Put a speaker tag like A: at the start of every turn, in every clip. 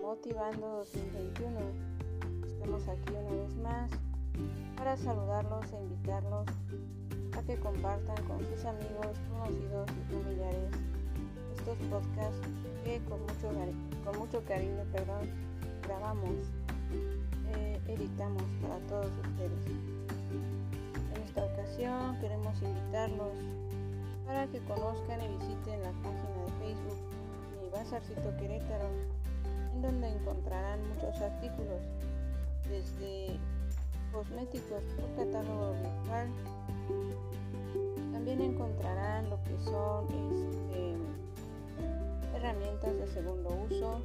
A: Motivando 2021. Estamos aquí una vez más para saludarlos e invitarlos a que compartan con sus amigos, conocidos y familiares estos podcasts que con mucho, cariño perdón, grabamos, eh, editamos para todos ustedes. En esta ocasión queremos invitarlos para que conozcan y visiten la página de Facebook Bazarcito Querétaro, en donde encontrarán muchos artículos, desde cosméticos por catálogo virtual. También encontrarán lo que son este, herramientas de segundo uso,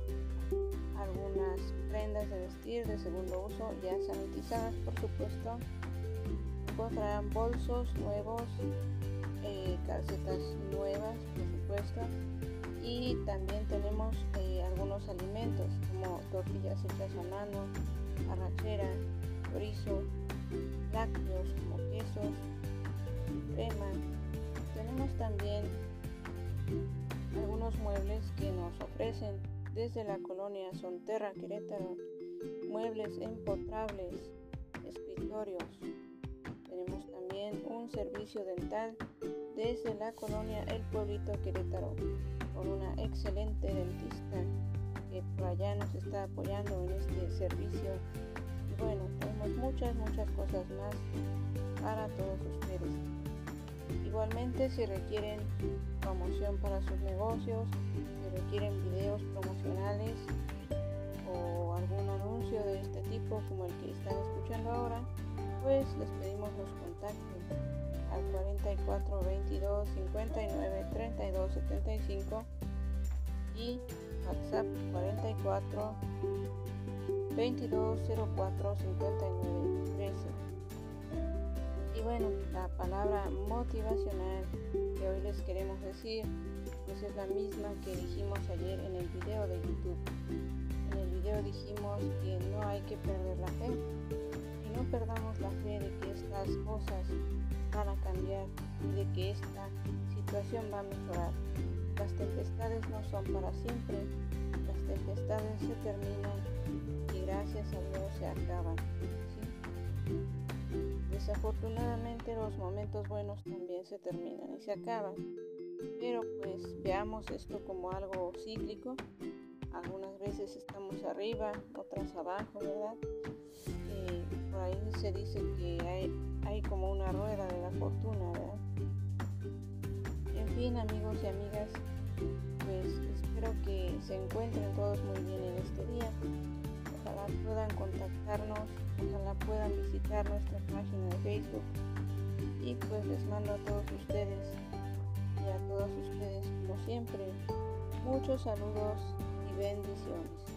A: algunas prendas de vestir de segundo uso ya sanitizadas por supuesto. Encontrarán bolsos nuevos, eh, calcetas nuevas, por supuesto. También tenemos eh, algunos alimentos como tortillas hechas a mano, arrachera, chorizo, lácteos como quesos, crema. Tenemos también algunos muebles que nos ofrecen desde la colonia Sonterra Querétaro, muebles empotrables, escritorios. Tenemos también un servicio dental desde la colonia El Pueblito Querétaro, con una excelente dentista que por allá nos está apoyando en este servicio. Y bueno, tenemos muchas, muchas cosas más para todos ustedes. Igualmente, si requieren promoción para sus negocios, si requieren videos promocionales o algún anuncio de este tipo como el que están escuchando ahora, pues les pedimos al 44 22 59 32 75 y WhatsApp 44 22 04 59 13. Y bueno, la palabra motivacional que hoy les queremos decir pues es la misma que dijimos ayer en el video de YouTube. En el video dijimos que no hay que perder la fe no perdamos la fe de que estas cosas van a cambiar y de que esta situación va a mejorar. Las tempestades no son para siempre, las tempestades se terminan y gracias a Dios se acaban. Desafortunadamente los momentos buenos también se terminan y se acaban, pero pues veamos esto como algo cíclico. Algunas veces estamos arriba, otras abajo, ¿verdad? Se dice que hay hay como una rueda de la fortuna, ¿verdad? En fin, amigos y amigas, pues espero que se encuentren todos muy bien en este día. Ojalá puedan contactarnos, ojalá puedan visitar nuestra página de Facebook. Y pues les mando a todos ustedes y a todas ustedes, como siempre, muchos saludos y bendiciones.